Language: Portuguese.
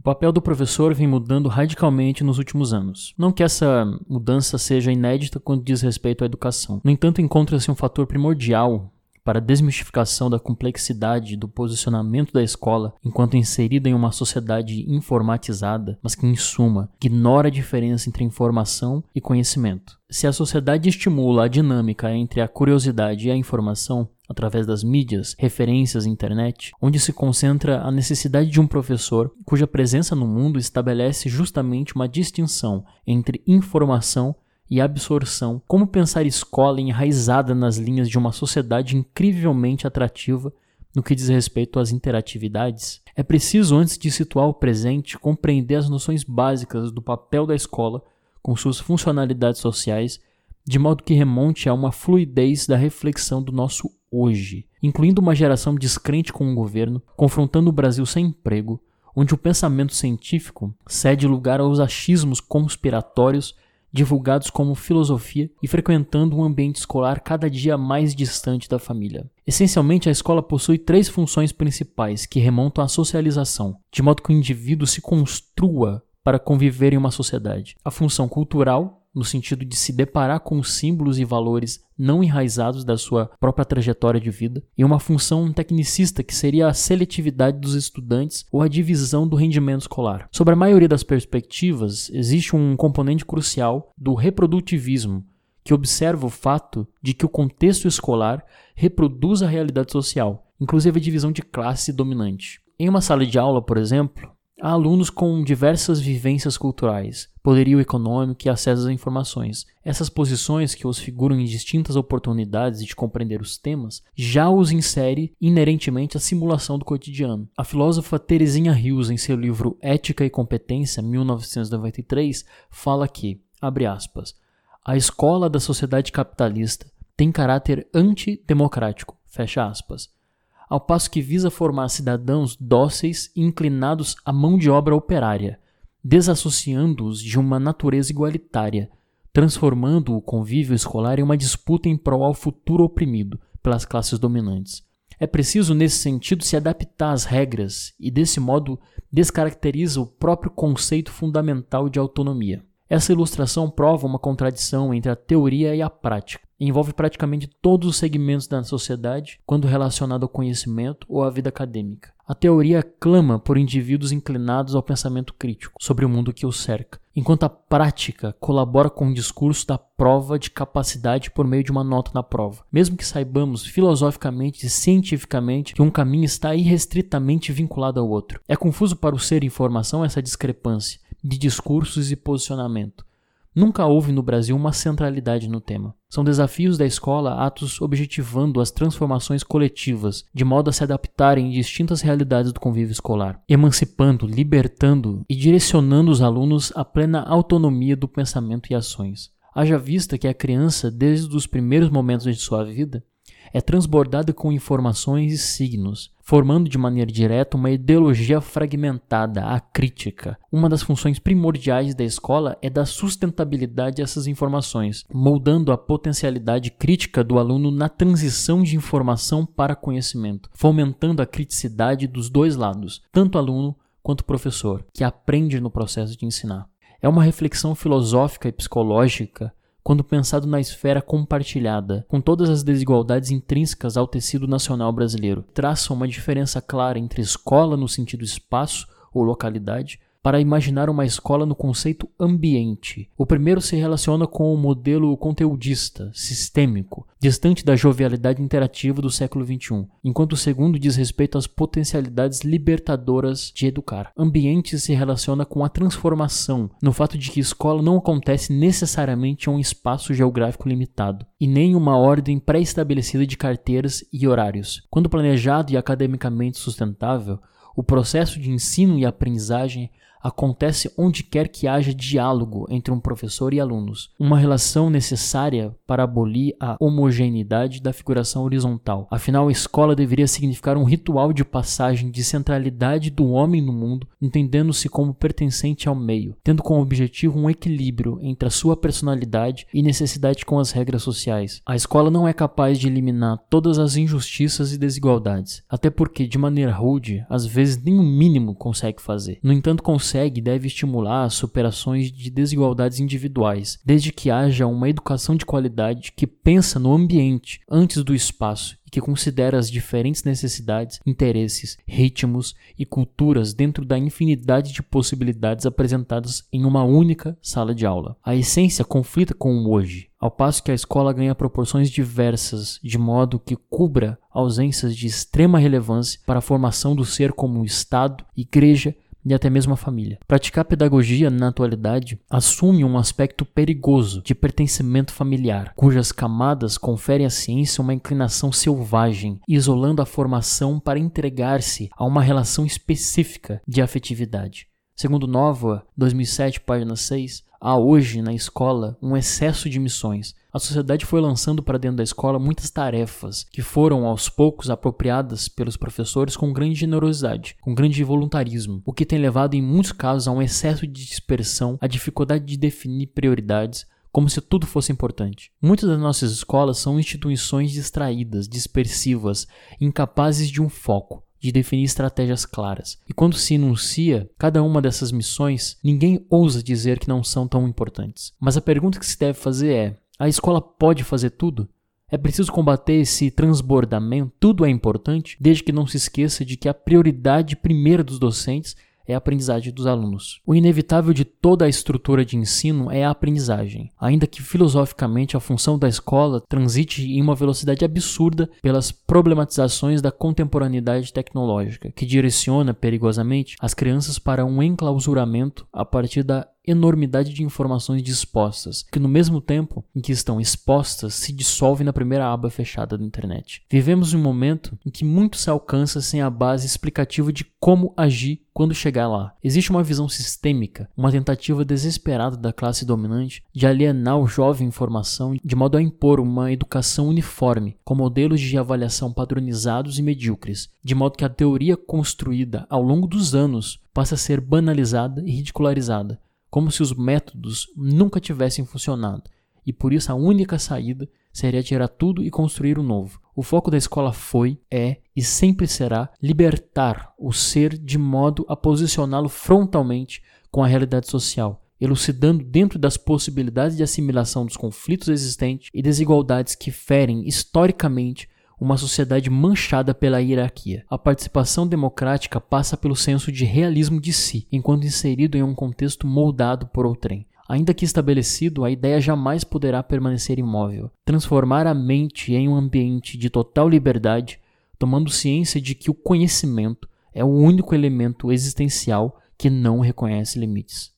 O papel do professor vem mudando radicalmente nos últimos anos. Não que essa mudança seja inédita quando diz respeito à educação. No entanto, encontra-se um fator primordial para a desmistificação da complexidade do posicionamento da escola enquanto inserida em uma sociedade informatizada, mas que, em suma, ignora a diferença entre informação e conhecimento. Se a sociedade estimula a dinâmica entre a curiosidade e a informação, através das mídias, referências internet, onde se concentra a necessidade de um professor cuja presença no mundo estabelece justamente uma distinção entre informação e absorção, como pensar escola enraizada nas linhas de uma sociedade incrivelmente atrativa no que diz respeito às interatividades, é preciso, antes de situar o presente, compreender as noções básicas do papel da escola com suas funcionalidades sociais, de modo que remonte a uma fluidez da reflexão do nosso hoje, incluindo uma geração descrente com o governo, confrontando o Brasil sem emprego, onde o pensamento científico cede lugar aos achismos conspiratórios divulgados como filosofia e frequentando um ambiente escolar cada dia mais distante da família. Essencialmente, a escola possui três funções principais que remontam à socialização, de modo que o indivíduo se construa para conviver em uma sociedade. A função cultural, no sentido de se deparar com símbolos e valores não enraizados da sua própria trajetória de vida, e uma função tecnicista que seria a seletividade dos estudantes ou a divisão do rendimento escolar. Sobre a maioria das perspectivas, existe um componente crucial do reprodutivismo, que observa o fato de que o contexto escolar reproduz a realidade social, inclusive a divisão de classe dominante. Em uma sala de aula, por exemplo, Há alunos com diversas vivências culturais, poderio econômico e acesso às informações. Essas posições, que os figuram em distintas oportunidades de compreender os temas, já os insere inerentemente à simulação do cotidiano. A filósofa Teresinha Rios, em seu livro Ética e Competência, 1993, fala que, abre aspas, a escola da sociedade capitalista tem caráter antidemocrático, fecha aspas ao passo que visa formar cidadãos dóceis e inclinados à mão de obra operária, desassociando-os de uma natureza igualitária, transformando o convívio escolar em uma disputa em prol ao futuro oprimido pelas classes dominantes. É preciso, nesse sentido, se adaptar às regras e, desse modo, descaracteriza o próprio conceito fundamental de autonomia. Essa ilustração prova uma contradição entre a teoria e a prática envolve praticamente todos os segmentos da sociedade quando relacionado ao conhecimento ou à vida acadêmica. A teoria clama por indivíduos inclinados ao pensamento crítico sobre o mundo que os cerca, enquanto a prática colabora com o discurso da prova de capacidade por meio de uma nota na prova. Mesmo que saibamos filosoficamente e cientificamente que um caminho está irrestritamente vinculado ao outro. É confuso para o ser informação essa discrepância de discursos e posicionamento. Nunca houve no Brasil uma centralidade no tema. São desafios da escola atos objetivando as transformações coletivas, de modo a se adaptarem em distintas realidades do convívio escolar, emancipando, libertando e direcionando os alunos à plena autonomia do pensamento e ações. Haja vista que a criança, desde os primeiros momentos de sua vida, é transbordada com informações e signos, formando de maneira direta uma ideologia fragmentada, a crítica. Uma das funções primordiais da escola é dar sustentabilidade a essas informações, moldando a potencialidade crítica do aluno na transição de informação para conhecimento, fomentando a criticidade dos dois lados, tanto aluno quanto professor, que aprende no processo de ensinar. É uma reflexão filosófica e psicológica quando pensado na esfera compartilhada, com todas as desigualdades intrínsecas ao tecido nacional brasileiro. Traça uma diferença clara entre escola no sentido espaço ou localidade para imaginar uma escola no conceito ambiente. O primeiro se relaciona com o modelo conteudista, sistêmico, distante da jovialidade interativa do século XXI, enquanto o segundo diz respeito às potencialidades libertadoras de educar. Ambiente se relaciona com a transformação, no fato de que escola não acontece necessariamente em um espaço geográfico limitado, e nem uma ordem pré-estabelecida de carteiras e horários. Quando planejado e academicamente sustentável, o processo de ensino e aprendizagem acontece onde quer que haja diálogo entre um professor e alunos, uma relação necessária para abolir a homogeneidade da figuração horizontal. Afinal, a escola deveria significar um ritual de passagem de centralidade do homem no mundo, entendendo-se como pertencente ao meio, tendo como objetivo um equilíbrio entre a sua personalidade e necessidade com as regras sociais. A escola não é capaz de eliminar todas as injustiças e desigualdades, até porque, de maneira rude, às vezes nem o mínimo consegue fazer. No entanto, e deve estimular superações de desigualdades individuais, desde que haja uma educação de qualidade que pensa no ambiente antes do espaço e que considera as diferentes necessidades, interesses, ritmos e culturas dentro da infinidade de possibilidades apresentadas em uma única sala de aula. A essência conflita com o hoje, ao passo que a escola ganha proporções diversas, de modo que cubra ausências de extrema relevância para a formação do ser como Estado, igreja e até mesmo a família. Praticar pedagogia na atualidade assume um aspecto perigoso de pertencimento familiar, cujas camadas conferem à ciência uma inclinação selvagem, isolando a formação para entregar-se a uma relação específica de afetividade. Segundo Nova, 2007, página 6, há hoje na escola um excesso de missões. A sociedade foi lançando para dentro da escola muitas tarefas que foram aos poucos apropriadas pelos professores com grande generosidade, com grande voluntarismo, o que tem levado em muitos casos a um excesso de dispersão, a dificuldade de definir prioridades, como se tudo fosse importante. Muitas das nossas escolas são instituições distraídas, dispersivas, incapazes de um foco de definir estratégias claras. E quando se enuncia cada uma dessas missões, ninguém ousa dizer que não são tão importantes. Mas a pergunta que se deve fazer é: a escola pode fazer tudo? É preciso combater esse transbordamento. Tudo é importante, desde que não se esqueça de que a prioridade primeira dos docentes é a aprendizagem dos alunos. O inevitável de toda a estrutura de ensino é a aprendizagem, ainda que filosoficamente a função da escola transite em uma velocidade absurda pelas problematizações da contemporaneidade tecnológica, que direciona perigosamente as crianças para um enclausuramento a partir da enormidade de informações dispostas, que no mesmo tempo em que estão expostas se dissolvem na primeira aba fechada da internet. Vivemos um momento em que muito se alcança sem a base explicativa de como agir quando chegar lá. Existe uma visão sistêmica, uma tentativa desesperada da classe dominante de alienar o jovem informação de modo a impor uma educação uniforme, com modelos de avaliação padronizados e medíocres, de modo que a teoria construída ao longo dos anos passa a ser banalizada e ridicularizada, como se os métodos nunca tivessem funcionado, e por isso a única saída seria tirar tudo e construir o um novo. O foco da escola foi, é e sempre será libertar o ser de modo a posicioná-lo frontalmente com a realidade social, elucidando dentro das possibilidades de assimilação dos conflitos existentes e desigualdades que ferem historicamente uma sociedade manchada pela hierarquia. A participação democrática passa pelo senso de realismo de si, enquanto inserido em um contexto moldado por outrem. Ainda que estabelecido, a ideia jamais poderá permanecer imóvel. Transformar a mente em um ambiente de total liberdade, tomando ciência de que o conhecimento é o único elemento existencial que não reconhece limites.